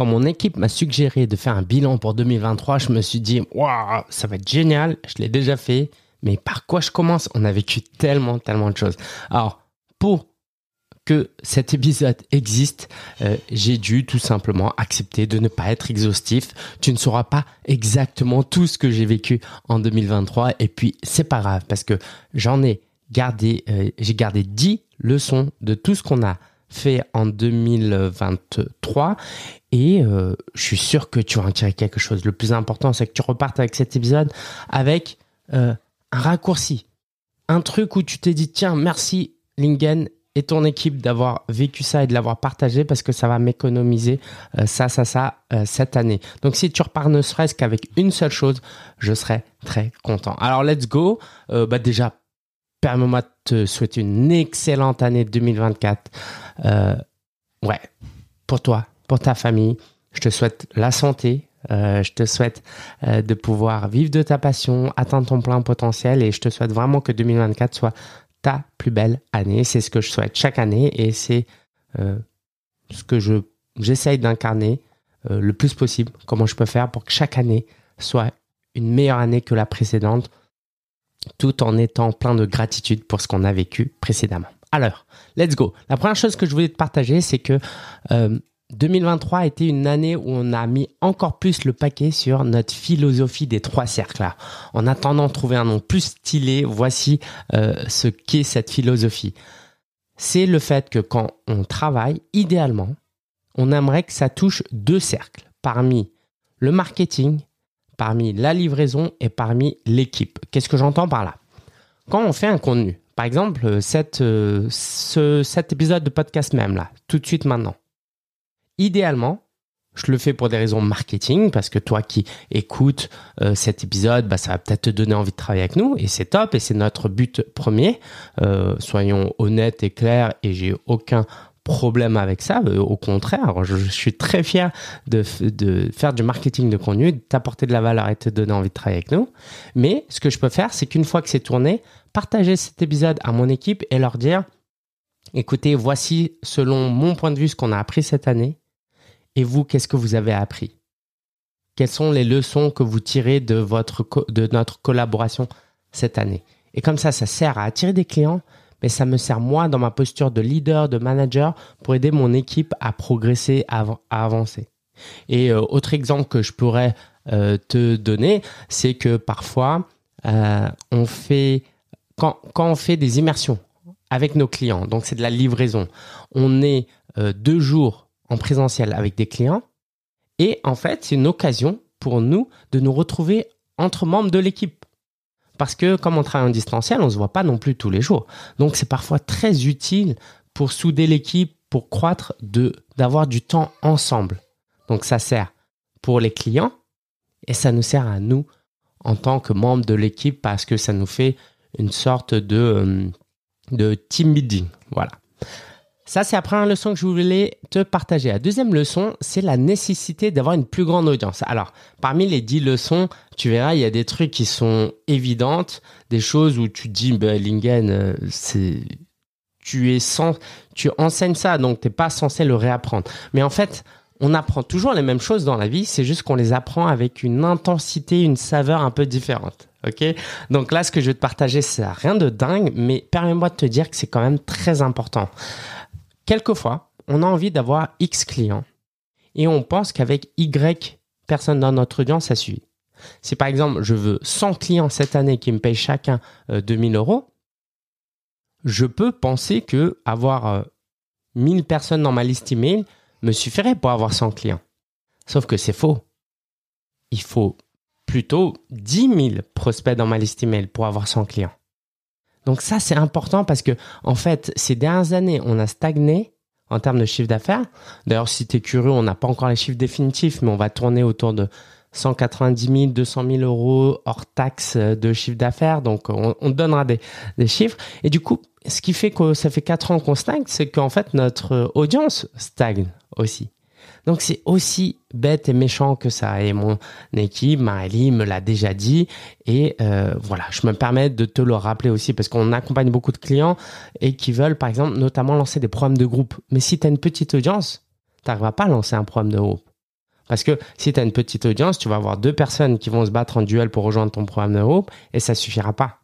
quand mon équipe m'a suggéré de faire un bilan pour 2023, je me suis dit, waouh, ça va être génial, je l'ai déjà fait, mais par quoi je commence? On a vécu tellement, tellement de choses. Alors, pour que cet épisode existe, euh, j'ai dû tout simplement accepter de ne pas être exhaustif. Tu ne sauras pas exactement tout ce que j'ai vécu en 2023 et puis c'est pas grave parce que j'en ai gardé, euh, j'ai gardé 10 leçons de tout ce qu'on a fait en 2023 et euh, je suis sûr que tu vas en tirer quelque chose. Le plus important, c'est que tu repartes avec cet épisode avec un raccourci, un truc où tu t'es dit tiens merci Lingen et ton équipe d'avoir vécu ça et de l'avoir partagé parce que ça va m'économiser euh, ça, ça, ça euh, cette année. Donc si tu repars ne serait-ce qu'avec une seule chose, je serai très content. Alors let's go. Euh, bah déjà, permets-moi de te souhaiter une excellente année 2024. ouais, pour toi, pour ta famille. Je te souhaite la santé, je te souhaite de pouvoir vivre de ta passion, atteindre ton plein potentiel et je te souhaite vraiment que 2024 soit ta plus belle année. C'est ce que je souhaite chaque année et c'est euh, ce que je j'essaye d'incarner euh, le plus possible. Comment je peux faire pour que chaque année soit une meilleure année que la précédente, tout en étant plein de gratitude pour ce qu'on a vécu précédemment. Alors, let's go. La première chose que je voulais te partager, c'est que euh, 2023 a été une année où on a mis encore plus le paquet sur notre philosophie des trois cercles. En attendant de trouver un nom plus stylé, voici euh, ce qu'est cette philosophie. C'est le fait que quand on travaille, idéalement, on aimerait que ça touche deux cercles parmi le marketing, parmi la livraison et parmi l'équipe. Qu'est-ce que j'entends par là? Quand on fait un contenu, par exemple, euh, ce, cet épisode de podcast même là, tout de suite maintenant, idéalement, je le fais pour des raisons marketing parce que toi qui écoutes euh, cet épisode, bah, ça va peut-être te donner envie de travailler avec nous et c'est top et c'est notre but premier. Euh, soyons honnêtes et clairs et j'ai aucun problème avec ça. Euh, au contraire, je, suis très fier de, faire du marketing de contenu, t'apporter de la valeur et te donner envie de travailler avec nous. Mais ce que je peux faire, c'est qu'une fois que c'est tourné, partager cet épisode à mon équipe et leur dire, écoutez, voici selon mon point de vue ce qu'on a appris cette année et vous, qu'est-ce que vous avez appris? Quelles sont les leçons que vous tirez de notre collaboration cette année? Et comme ça, ça sert à attirer des clients, mais ça me sert moi dans ma posture de leader, de manager, pour aider mon équipe à progresser, à, avancer. Et euh, autre exemple que je pourrais euh, te donner, c'est que parfois, euh, quand on fait des immersions avec nos clients, donc c'est de la livraison, on est deux jours en présentiel avec des clients. Et en fait, c'est une occasion pour nous de nous retrouver entre membres de l'équipe. Parce que comme on travaille en distanciel, on ne se voit pas non plus tous les jours. Donc c'est parfois très utile pour souder l'équipe, pour croître, de d'avoir du temps ensemble. Donc ça sert pour les clients et ça nous sert à nous en tant que membres de l'équipe parce que ça nous fait une sorte de, euh, de team building. Voilà. Ça, c'est la première leçon que je voulais te partager. La deuxième leçon, c'est la nécessité d'avoir une plus grande audience. Alors, parmi les dix leçons, tu verras, il y a des trucs qui sont évidentes, des choses où tu dis, ben, Lingen, euh, c'est, tu es sans, tu enseignes ça, donc t'es pas censé le réapprendre. Mais en fait, on apprend toujours les mêmes choses dans la vie, c'est juste qu'on les apprend avec une intensité, une saveur un peu différente. Ok? Donc là, ce que je vais te partager, c'est rien de dingue, mais permets-moi de te dire que c'est quand même très important. Quelquefois, on a envie d'avoir X clients et on pense qu'avec Y personnes dans notre audience, ça suit. Si par exemple, je veux 100 clients cette année qui me payent chacun 2000 euh, euros, je peux penser que avoir 1000 euh, personnes dans ma liste email me suffirait pour avoir 100 clients. Sauf que c'est faux. Il faut plutôt 10 000 prospects dans ma liste email pour avoir 100 clients. Donc ça, c'est important parce que, en fait, ces dernières années, on a stagné en termes de chiffre d'affaires. D'ailleurs, si tu es curieux, on n'a pas encore les chiffres définitifs, mais on va tourner autour de 190 000, 200 000 euros hors taxe de chiffre d'affaires. Donc, on, on donnera des, des, chiffres. Et du coup, ce qui fait que ça fait quatre ans qu'on stagne, c'est qu'en fait, notre audience stagne aussi. Donc c'est aussi bête et méchant que ça. Et mon équipe, Maëlie, me l'a déjà dit. Et euh, voilà, je me permets de te le rappeler aussi parce qu'on accompagne beaucoup de clients et qui veulent, par exemple, notamment lancer des programmes de groupe. Mais si tu as une petite audience, tu pas à lancer un programme de groupe. Parce que si tu as une petite audience, tu vas avoir deux personnes qui vont se battre en duel pour rejoindre ton programme de groupe et ça suffira pas.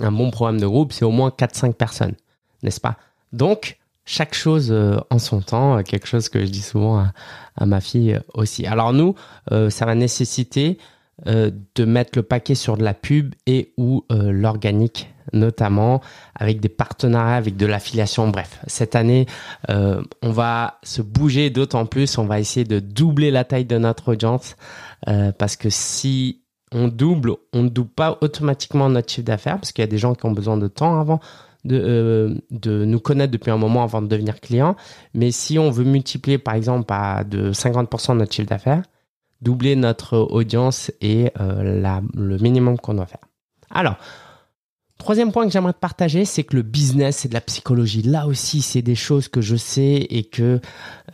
Un bon programme de groupe, c'est au moins 4-5 personnes, n'est-ce pas? Donc, chaque chose euh, en son temps, quelque chose que je dis souvent à, ma fille aussi. Alors nous, euh, ça va nécessiter euh, de mettre le paquet sur de la pub et ou l'organique notamment avec des partenariats, avec de l'affiliation. Bref, cette année, euh, on va se bouger d'autant plus. On va essayer de doubler la taille de notre audience euh, parce que si on double, on ne double pas automatiquement notre chiffre d'affaires parce qu'il y a des gens qui ont besoin de temps avant de, euh, de nous connaître depuis un moment avant de devenir client. Mais si on veut multiplier par exemple à de 50% notre chiffre d'affaires, doubler notre audience est la, le minimum qu'on doit faire. Alors, Troisième point que j'aimerais partager, c'est que le business, c'est de la psychologie. Là aussi, c'est des choses que je sais et que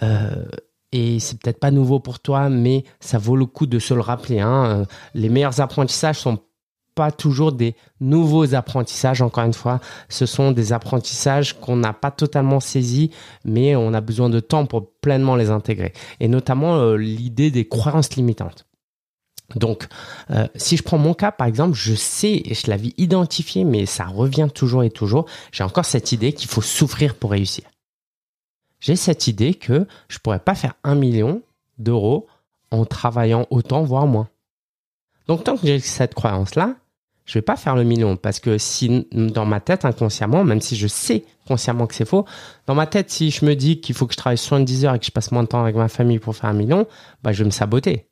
euh, et c'est peut-être pas nouveau pour toi, mais ça vaut le coup de se le rappeler. Hein. Euh, les meilleurs apprentissages sont pas toujours des nouveaux apprentissages. Encore une fois, ce sont des apprentissages qu'on n'a pas totalement saisis, mais on a besoin de temps pour pleinement les intégrer. Et notamment euh, l'idée des croyances limitantes. Donc, euh, si je prends mon cas, par exemple, je sais je l'avais identifié, mais ça revient toujours et toujours. J'ai encore cette idée qu'il faut souffrir pour réussir. J'ai cette idée que je pourrais pas faire un million d'euros en travaillant autant, voire moins. Donc, tant que j'ai cette croyance-là, je vais pas faire le million parce que si dans ma tête inconsciemment, même si je sais consciemment que c'est faux, dans ma tête, si je me dis qu'il faut que je travaille 70 heures et que je passe moins de temps avec ma famille pour faire un million, bah, je vais me saboter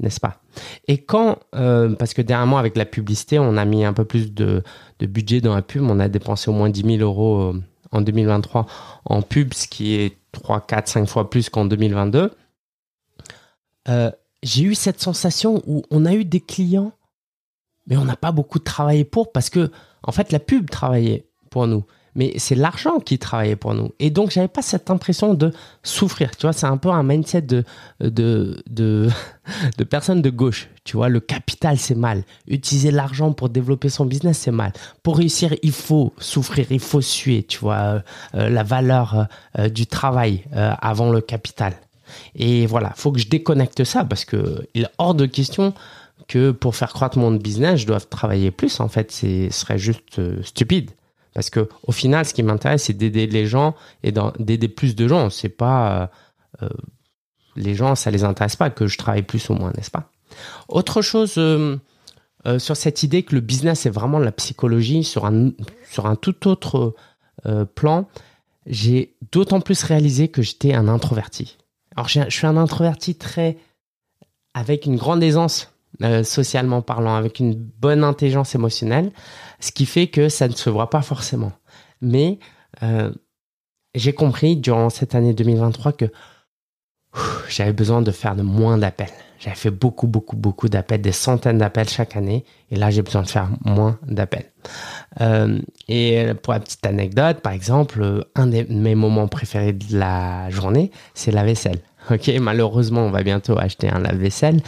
n'est-ce pas? Et quand, euh, parce que dernièrement avec la publicité, on a mis un peu plus de, budget dans la pub, on a dépensé au moins 10 000 euros euh, en 2023 en pub, ce qui est 3, 4, 5 fois plus qu'en 2022. Euh, j'ai eu cette sensation où on a eu des clients, mais on n'a pas beaucoup travaillé pour, parce que en fait la pub travaillait pour nous mais c'est l'argent qui travaillait pour nous. Et donc, j'avais pas cette impression de souffrir. Tu vois, c'est un peu un mindset de, de, de, de personne de gauche. Tu vois, le capital, c'est mal. Utiliser l'argent pour développer son business, c'est mal. Pour réussir, il faut souffrir, il faut suer. Tu vois, euh, euh, la valeur euh, du travail avant le capital. Et voilà, faut que je déconnecte ça parce que il est hors de question que pour faire croître mon business, je dois travailler plus. En fait, ce serait juste stupide. Parce que au final, ce qui m'intéresse, c'est d'aider les gens et d'aider plus de gens. C'est pas euh, euh, les gens, ça les intéresse pas que je travaille plus ou moins, n'est-ce pas? Autre chose euh, sur cette idée que le business est vraiment la psychologie sur un sur un tout autre plan, j'ai d'autant plus réalisé que j'étais un introverti. Alors je suis un introverti très avec une grande aisance euh, socialement parlant, avec une bonne intelligence émotionnelle, ce qui fait que ça ne se voit pas forcément. Mais euh, j'ai compris durant cette année 2023 que j'avais besoin de faire de moins d'appels. J'avais fait beaucoup, beaucoup, beaucoup d'appels, des centaines d'appels chaque année, et là j'ai besoin de faire moins d'appels. Euh, et pour la petite anecdote, par exemple, un de mes moments préférés de la journée, c'est la vaisselle. Ok, malheureusement, on va bientôt acheter un lave-vaisselle.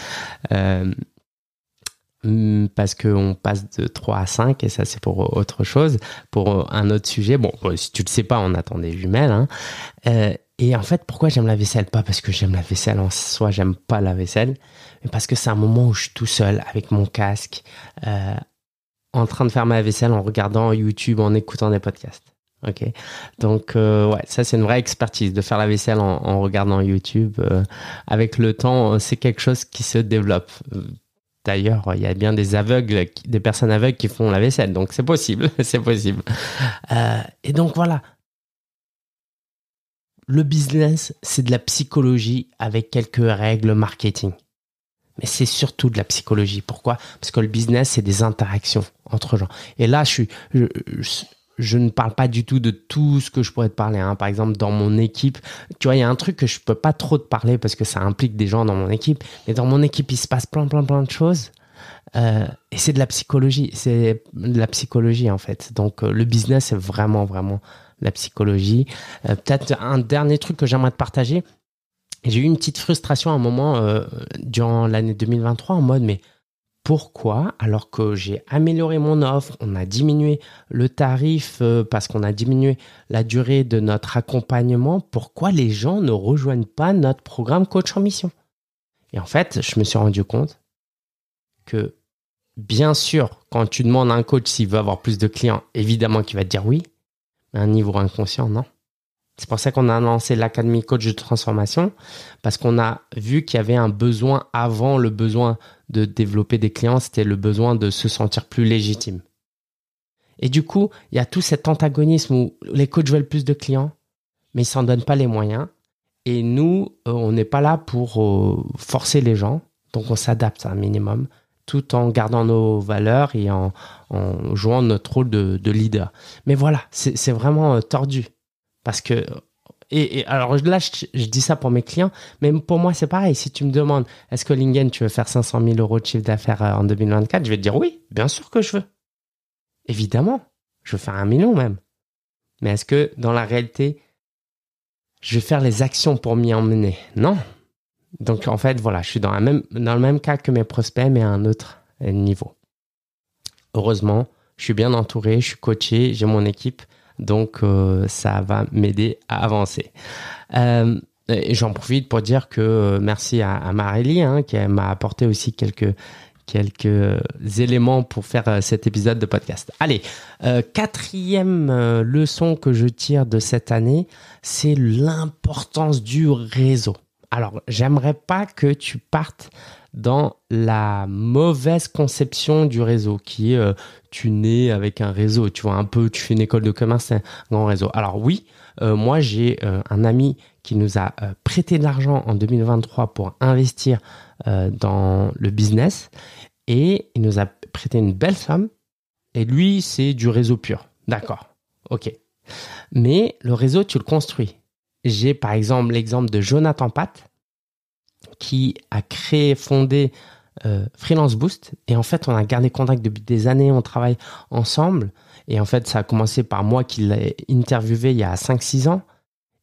Parce qu'on passe de 3 à 5 et ça c'est pour autre chose, pour un autre sujet. Bon, si tu le sais pas, on attend des jumelles. Hein. Euh, et en fait, pourquoi j'aime la vaisselle? Pas parce que j'aime la vaisselle en soi, j'aime pas la vaisselle, mais parce que c'est un moment où je suis tout seul avec mon casque, euh, en train de faire ma vaisselle en regardant YouTube, en écoutant des podcasts. Ok, donc euh, ouais, ça c'est une vraie expertise de faire la vaisselle en regardant YouTube. avec le temps, c'est quelque chose qui se développe D'ailleurs, il y a bien des aveugles, des personnes aveugles qui font la vaisselle, donc c'est possible, c'est possible. Euh, et donc voilà, le business, c'est de la psychologie avec quelques règles marketing. Mais c'est surtout de la psychologie. Pourquoi? Parce que le business, c'est des interactions entre gens. Et là, je suis, ne parle pas du tout de tout ce que je pourrais te parler. Hein. Par exemple, dans mon équipe, tu vois, il y a un truc que je peux pas trop te parler parce que ça implique des gens dans mon équipe. Mais dans mon équipe, il se passe plein, plein, plein de choses. Euh, et c'est de la psychologie. C'est de la psychologie, en fait. Donc, euh, le business, c'est vraiment, vraiment la psychologie. Euh, peut-être un dernier truc que j'aimerais te partager. J'ai eu une petite frustration à un moment durant l'année 2023 en mode, mais pourquoi Alors que j'ai amélioré mon offre, on a diminué le tarif euh, parce qu'on a diminué la durée de notre accompagnement, pourquoi les gens ne rejoignent pas notre programme coach en mission? Et en fait, je me suis rendu compte que, bien sûr, quand tu demandes à un coach s'il veut avoir plus de clients, évidemment qu'il va te dire oui, mais à un niveau inconscient, non. C'est pour ça qu'on a lancé l'Académie Coach de Transformation, parce qu'on a vu qu'il y avait un besoin avant le besoin de développer des clients, c'était le besoin de se sentir plus légitime. Et du coup, il y a tout cet antagonisme où les coachs veulent plus de clients, mais ils s'en donnent pas les moyens. Et nous, euh, on n'est pas là pour euh, forcer les gens, donc on s'adapte à un minimum, tout en gardant nos valeurs et en, jouant notre rôle de, leader. Mais voilà, c'est vraiment euh, tordu. Parce que et, alors là, je, dis ça pour mes clients, mais pour moi, c'est pareil. Si tu me demandes, est-ce que Lingen, tu veux faire 500 000 euros de chiffre d'affaires en 2024 Je vais te dire oui, bien sûr que je veux. Évidemment, je veux faire un million même. Mais est-ce que dans la réalité, je vais faire les actions pour m'y emmener? Non. Donc en fait, voilà, je suis dans, le même cas que mes prospects, mais à un autre niveau. Heureusement, je suis bien entouré, je suis coaché, j'ai mon équipe, donc euh, ça va m'aider à avancer. Euh, j'en profite pour dire que euh, merci à, à Marélie, hein, qui m'a apporté aussi quelques quelques éléments pour faire cet épisode de podcast. Allez, quatrième leçon que je tire de cette année, c'est l'importance du réseau. Alors, j'aimerais pas que tu partes dans la mauvaise conception du réseau, qui est tu nais avec un réseau, tu vois, un peu, tu fais une école de commerce, un grand réseau. Alors oui, moi j'ai un ami qui nous a prêté de l'argent en 2023 pour investir dans le business et il nous a prêté une belle somme. Et lui, c'est du réseau pur. D'accord. OK. Mais le réseau, tu le construis. J'ai par exemple l'exemple de Jonathan Pat qui a créé, fondé euh, Freelance Boost. Et en fait, on a gardé contact depuis des années, on travaille ensemble. Et en fait, ça a commencé par moi qui l'ai interviewé il y a 5-6 ans.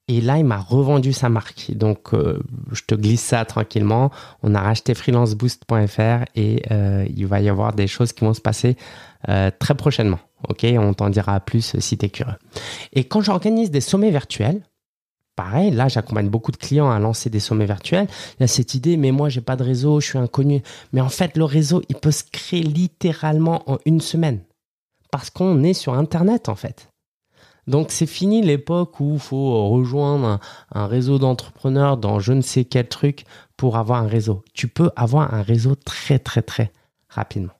Et là, il m'a revendu sa marque. Donc, euh, je te glisse ça tranquillement. On a racheté freelanceboost.fr et euh, il va y avoir des choses qui vont se passer très prochainement. Ok, on t'en dira plus si tu es curieux. Et quand j'organise des sommets virtuels, pareil, là, j'accompagne beaucoup de clients à lancer des sommets virtuels. Il y a cette idée, mais moi, j'ai pas de réseau, je suis inconnu. Mais en fait, le réseau, il peut se créer littéralement en une semaine parce qu'on est sur Internet, en fait. Donc c'est fini l'époque où il faut rejoindre un, réseau d'entrepreneurs dans je ne sais quel truc pour avoir un réseau. Tu peux avoir un réseau très très très rapidement.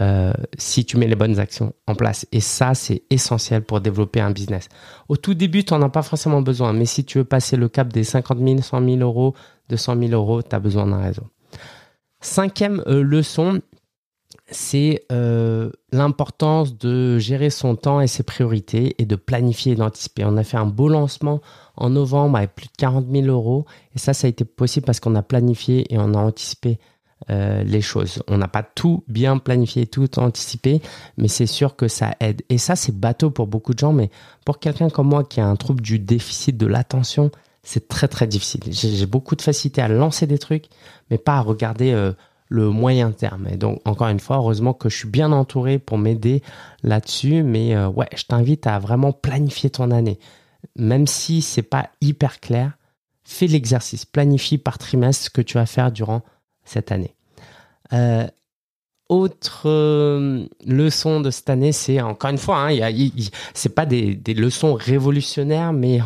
Euh, si tu mets les bonnes actions en place. Et ça, c'est essentiel pour développer un business. Au tout début, tu n'en as pas forcément besoin, mais si tu veux passer le cap des 50 000, 100 000 euros, 200 000 euros, tu as besoin d'un réseau. Cinquième euh, leçon, c'est euh, l'importance de gérer son temps et ses priorités et de planifier et d'anticiper. On a fait un beau lancement en novembre avec plus de 40 000 euros et ça, ça a été possible parce qu'on a planifié et on a anticipé euh, les choses. On n'a pas tout bien planifié, tout anticipé, mais c'est sûr que ça aide. Et ça, c'est bateau pour beaucoup de gens, mais pour quelqu'un comme moi qui a un trouble du déficit de l'attention, c'est très très difficile. J'ai beaucoup de facilité à lancer des trucs, mais pas à regarder... Euh, le moyen terme. Et donc, encore une fois, heureusement que je suis bien entouré pour m'aider là-dessus. Mais euh, ouais, je t'invite à vraiment planifier ton année. Même si c'est pas hyper clair, fais l'exercice. Planifie par trimestre ce que tu vas faire durant cette année. Euh, autre euh, leçon de cette année, c'est encore une fois, hein, c'est pas des, leçons révolutionnaires, mais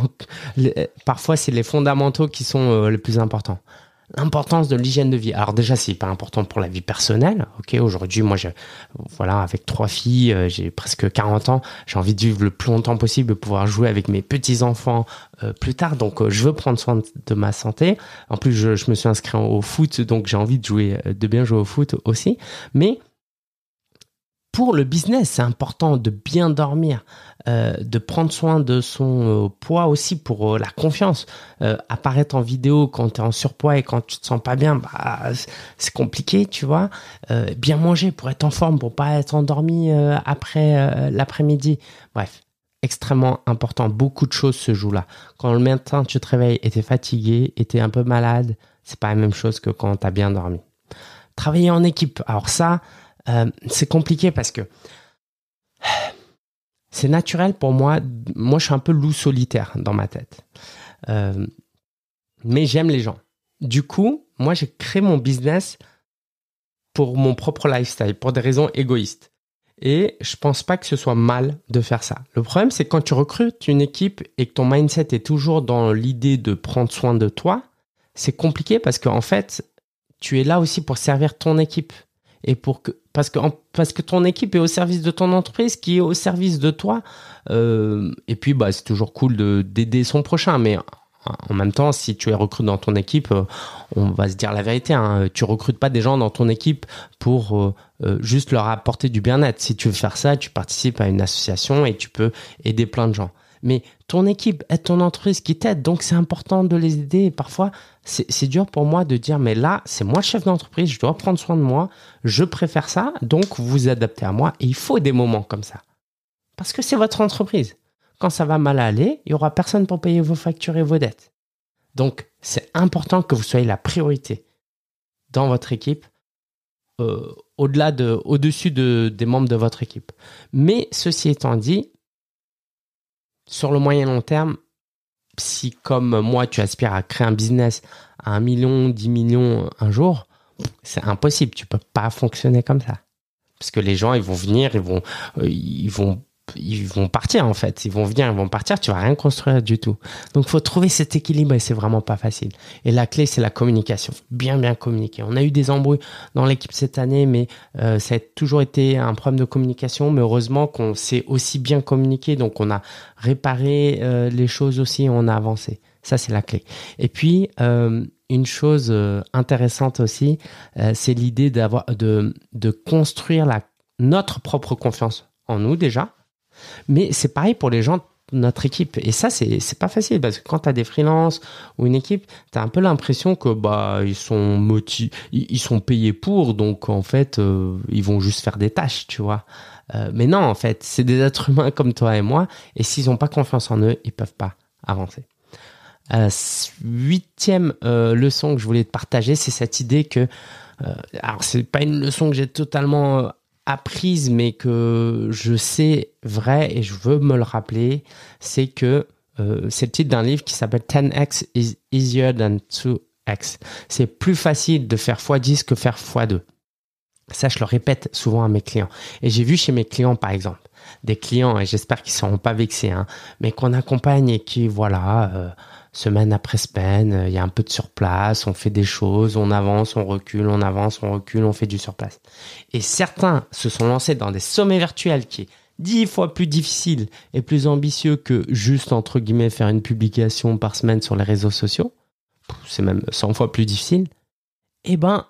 parfois c'est les fondamentaux qui sont les plus importants l'importance de l'hygiène de vie. Alors déjà, c'est pas important pour la vie personnelle. Ok, aujourd'hui, moi, je, voilà, avec trois filles, euh, j'ai presque 40 ans. J'ai envie de vivre le plus longtemps possible, de pouvoir jouer avec mes petits enfants euh, plus tard. Donc, euh, je veux prendre soin de, ma santé. En plus, je, je, me suis inscrit au foot, donc j'ai envie de jouer, de bien jouer au foot aussi. Mais pour le business, c'est important de bien dormir, euh, de prendre soin de son euh, poids aussi pour euh, la confiance. apparaître en vidéo quand tu es en surpoids et quand tu te sens pas bien, bah, c'est compliqué, tu vois. bien manger pour être en forme, pour pas être endormi après l'après-midi. Bref, extrêmement important. Beaucoup de choses se jouent là. Quand le matin tu te réveilles et tu es fatigué et tu un peu malade, c'est pas la même chose que quand tu as bien dormi. Travailler en équipe. Alors ça, euh, c'est compliqué parce que c'est naturel pour moi. Moi, je suis un peu loup solitaire dans ma tête. Euh, mais j'aime les gens. du coup, moi, j'ai créé mon business pour mon propre lifestyle, pour des raisons égoïstes. Et je pense pas que ce soit mal de faire ça. Le problème, c'est quand tu recrutes une équipe et que ton mindset est toujours dans l'idée de prendre soin de toi, c'est compliqué parce qu'en fait, tu es là aussi pour servir ton équipe et parce que ton équipe est au service de ton entreprise qui est au service de toi euh, et puis bah c'est toujours cool de d'aider son prochain mais en même temps, si tu es recruté dans ton équipe, euh, on va se dire la vérité. Hein, tu recrutes pas des gens dans ton équipe pour euh, juste leur apporter du bien-être. Si tu veux faire ça, tu participes à une association et tu peux aider plein de gens. Mais ton équipe est ton entreprise qui t'aide, donc c'est important de les aider. Parfois, c'est dur pour moi de dire, mais là, c'est moi chef d'entreprise, je dois prendre soin de moi, je préfère ça, donc vous adaptez à moi. Et il faut des moments comme ça. Parce que c'est votre entreprise. Quand ça va mal aller, il y aura personne pour payer vos factures et vos dettes. Donc, c'est important que vous soyez la priorité dans votre équipe, euh, au-delà de, au-dessus de, des membres de votre équipe. Mais ceci étant dit, sur le moyen long terme, si comme moi tu aspires à créer un business à 1 million, 10 millions un jour, c'est impossible. Tu peux pas fonctionner comme ça. Parce que les gens, ils vont venir, ils vont, euh, ils vont ils vont partir en fait. Ils vont venir, ils vont partir, tu vas rien construire du tout. Donc faut trouver cet équilibre et c'est vraiment pas facile. Et la clé, c'est la communication. Bien, bien communiquer. On a eu des embrouilles dans l'équipe cette année, mais euh, ça a toujours été un problème de communication. Mais heureusement qu'on s'est aussi bien communiqué, donc on a réparé euh, les choses aussi, on a avancé. Ça, c'est la clé. Et puis, euh, une chose intéressante aussi, c'est l'idée d'avoir de, de construire la, notre propre confiance en nous déjà, mais c'est pareil pour les gens de notre équipe. Et ça, c'est, c'est pas facile parce que quand tu as des freelances ou une équipe, tu as un peu l'impression que bah ils sont motivés, ils sont payés pour, donc en fait, euh, ils vont juste faire des tâches, tu vois. Euh, mais non, en fait, c'est des êtres humains comme toi et moi, et s'ils n'ont pas confiance en eux, ils peuvent pas avancer. Euh, huitième leçon que je voulais te partager, c'est cette idée que alors c'est pas une leçon que j'ai totalement apprise, mais que je sais vrai et je veux me le rappeler, c'est que euh, c'est le titre d'un livre qui s'appelle 10x is easier than 2x. C'est plus facile de faire x10 que faire x2. Ça, je le répète souvent à mes clients. Et j'ai vu chez mes clients, par exemple, des clients, et j'espère qu'ils ne seront pas vexés, hein, mais qu'on accompagne et qui, voilà, euh, semaine après semaine, euh, il y a un peu de surplace, on fait des choses, on avance, on recule, on avance, on recule, on fait du surplace. Et certains se sont lancés dans des sommets virtuels qui est dix fois plus difficile et plus ambitieux que juste, entre guillemets, faire une publication par semaine sur les réseaux sociaux. C'est même 100 fois plus difficile. Eh ben,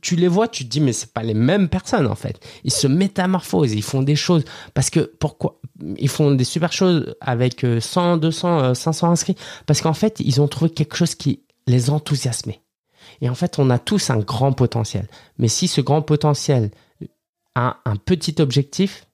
tu les vois, tu te dis, mais c'est pas les mêmes personnes en fait. Ils se métamorphosent, ils font des choses. Parce que pourquoi Ils font des super choses avec 100, 200, 500 inscrits. Parce qu'en fait, ils ont trouvé quelque chose qui les enthousiasmait. Et en fait, on a tous un grand potentiel. Mais si ce grand potentiel a un petit objectif,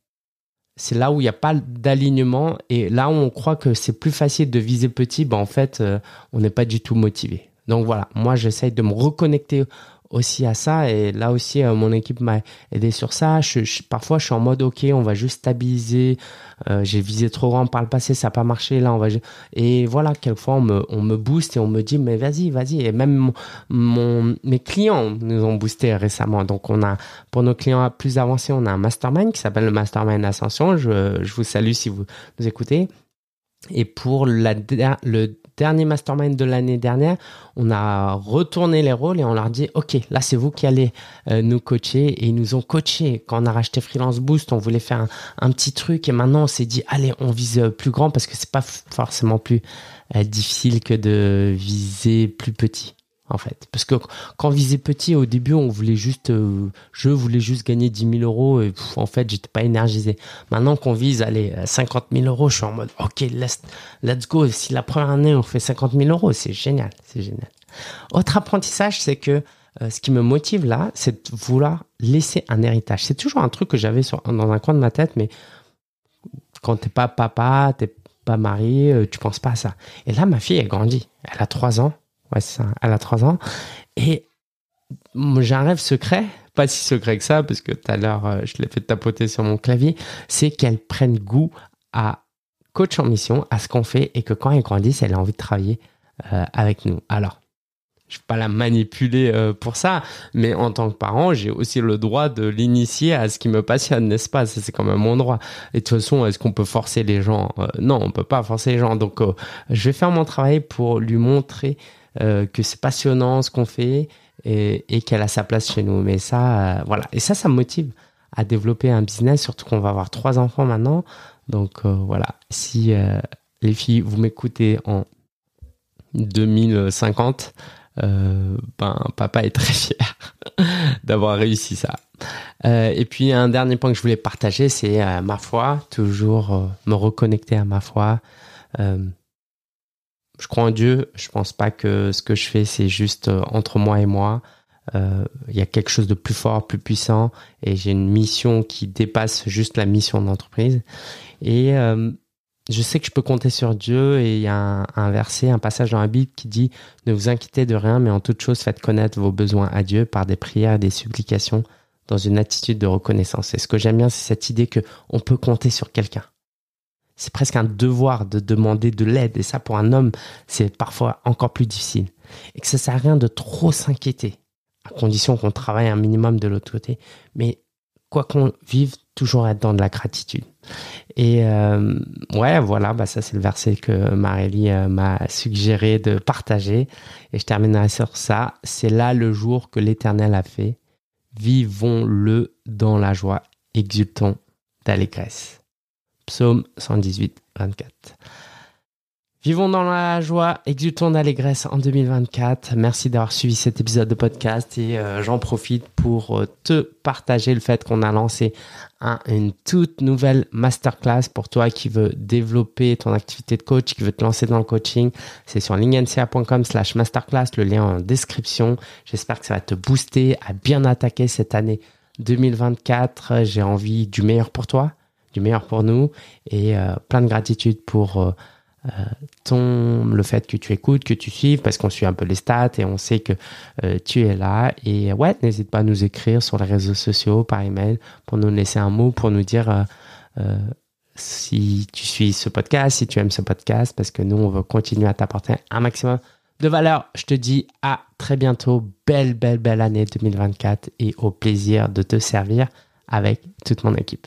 c'est là où il n'y a pas d'alignement et là où on croit que c'est plus facile de viser petit, ben en fait, euh, on n'est pas du tout motivé. Donc voilà, moi j'essaye de me reconnecter aussi à ça. Et là aussi, euh, mon équipe m'a aidé sur ça. Je, parfois, je suis en mode, OK, on va juste stabiliser. Euh, j'ai visé trop grand par le passé, ça n'a pas marché. Là, on va. Et voilà, quelquefois, on me, on me booste et on me dit, mais vas-y, vas-y. Et même mon, mes clients nous ont boosté récemment. Donc, on a, pour nos clients plus avancés, on a un mastermind qui s'appelle le Mastermind Ascension. Je, je vous salue si vous nous écoutez. Et pour la, le dernier mastermind de l'année dernière, on a retourné les rôles et on leur dit OK, là c'est vous qui allez euh, nous coacher. Et ils nous ont coaché. Quand on a racheté Freelance Boost, on voulait faire un, petit truc. Et maintenant on s'est dit allez, on vise plus grand parce que c'est pas forcément plus euh, difficile que de viser plus petit en fait. Parce que quand on visait petit, au début, on voulait juste, euh, je voulais juste gagner 10 000 euros et en fait, j'étais pas énergisé. Maintenant qu'on vise, allez, 50 000 euros, je suis en mode, ok, let's, let's go. Si la première année, on fait 50 000 euros, c'est génial, c'est génial. Autre apprentissage, c'est que euh, ce qui me motive là, c'est de vouloir laisser un héritage. C'est toujours un truc que j'avais dans un coin de ma tête, mais quand t'es pas papa, t'es pas marié, euh, tu penses pas à ça. Et là, ma fille, elle grandit. Elle a 3 ans Ouais, ça. Elle a 3 ans. Et j'ai un rêve secret, pas si secret que ça, parce que tout à l'heure, euh, je l'ai fait tapoter sur mon clavier, c'est qu'elle prenne goût à coach en mission, à ce qu'on fait, et que quand elle grandisse, elle a envie de travailler euh, avec nous. Alors, je vais pas la manipuler euh, pour ça, mais en tant que parent, j'ai aussi le droit de l'initier à ce qui me passionne, n'est-ce pas? C'est quand même mon droit. Et de toute façon, est-ce qu'on peut forcer les gens? Non, on peut pas forcer les gens. Donc, je vais faire mon travail pour lui montrer que c'est passionnant ce qu'on fait et, qu'elle a sa place chez nous. Mais ça, voilà. Et ça, ça me motive à développer un business, surtout qu'on va avoir trois enfants maintenant. Donc, voilà. Si les filles, vous m'écoutez en 2050, euh, ben papa est très fier d'avoir réussi ça. Euh, et puis un dernier point que je voulais partager, c'est euh, ma foi, toujours me reconnecter à ma foi. Je crois en Dieu. Je pense pas que ce que je fais c'est juste entre moi et moi. Il y a quelque chose de plus fort, plus puissant, et j'ai une mission qui dépasse juste la mission d'entreprise. Et je sais que je peux compter sur Dieu et il y a un, verset, un passage dans la Bible qui dit Ne vous inquiétez de rien, mais en toute chose faites connaître vos besoins à Dieu par des prières et des supplications dans une attitude de reconnaissance. Et ce que j'aime bien, c'est cette idée que on peut compter sur quelqu'un. C'est presque un devoir de demander de l'aide. Et ça, pour un homme, c'est parfois encore plus difficile. Et que ça sert à rien de trop s'inquiéter, à condition qu'on travaille un minimum de l'autre côté. Mais quoi qu'on vive, toujours être dans de la gratitude. Et euh, ouais, voilà, bah ça c'est le verset que Marélie euh, m'a suggéré de partager. Et je terminerai sur ça. C'est là le jour que l'Éternel a fait. Vivons-le dans la joie, exultons d'allégresse. Psaume 118, 24. Vivons dans la joie, exultons d'allégresse en 2024. Merci d'avoir suivi cet épisode de podcast et euh, j'en profite pour euh, te partager le fait qu'on a lancé une toute nouvelle masterclass pour toi qui veut développer ton activité de coach, qui veut te lancer dans le coaching. C'est sur linkedinca.com slash masterclass, le lien en description. J'espère que ça va te booster à bien attaquer cette année 2024. J'ai envie du meilleur pour toi, du meilleur pour nous et euh, plein de gratitude pour euh, ton le fait que tu écoutes, que tu suives, parce qu'on suit un peu les stats et on sait que euh, tu es là. Et ouais, n'hésite pas à nous écrire sur les réseaux sociaux, par email, pour nous laisser un mot, pour nous dire euh, si tu suis ce podcast, si tu aimes ce podcast, parce que nous, on veut continuer à t'apporter un maximum de valeur. Je te dis à très bientôt. Belle, belle, belle année 2024 et au plaisir de te servir avec toute mon équipe.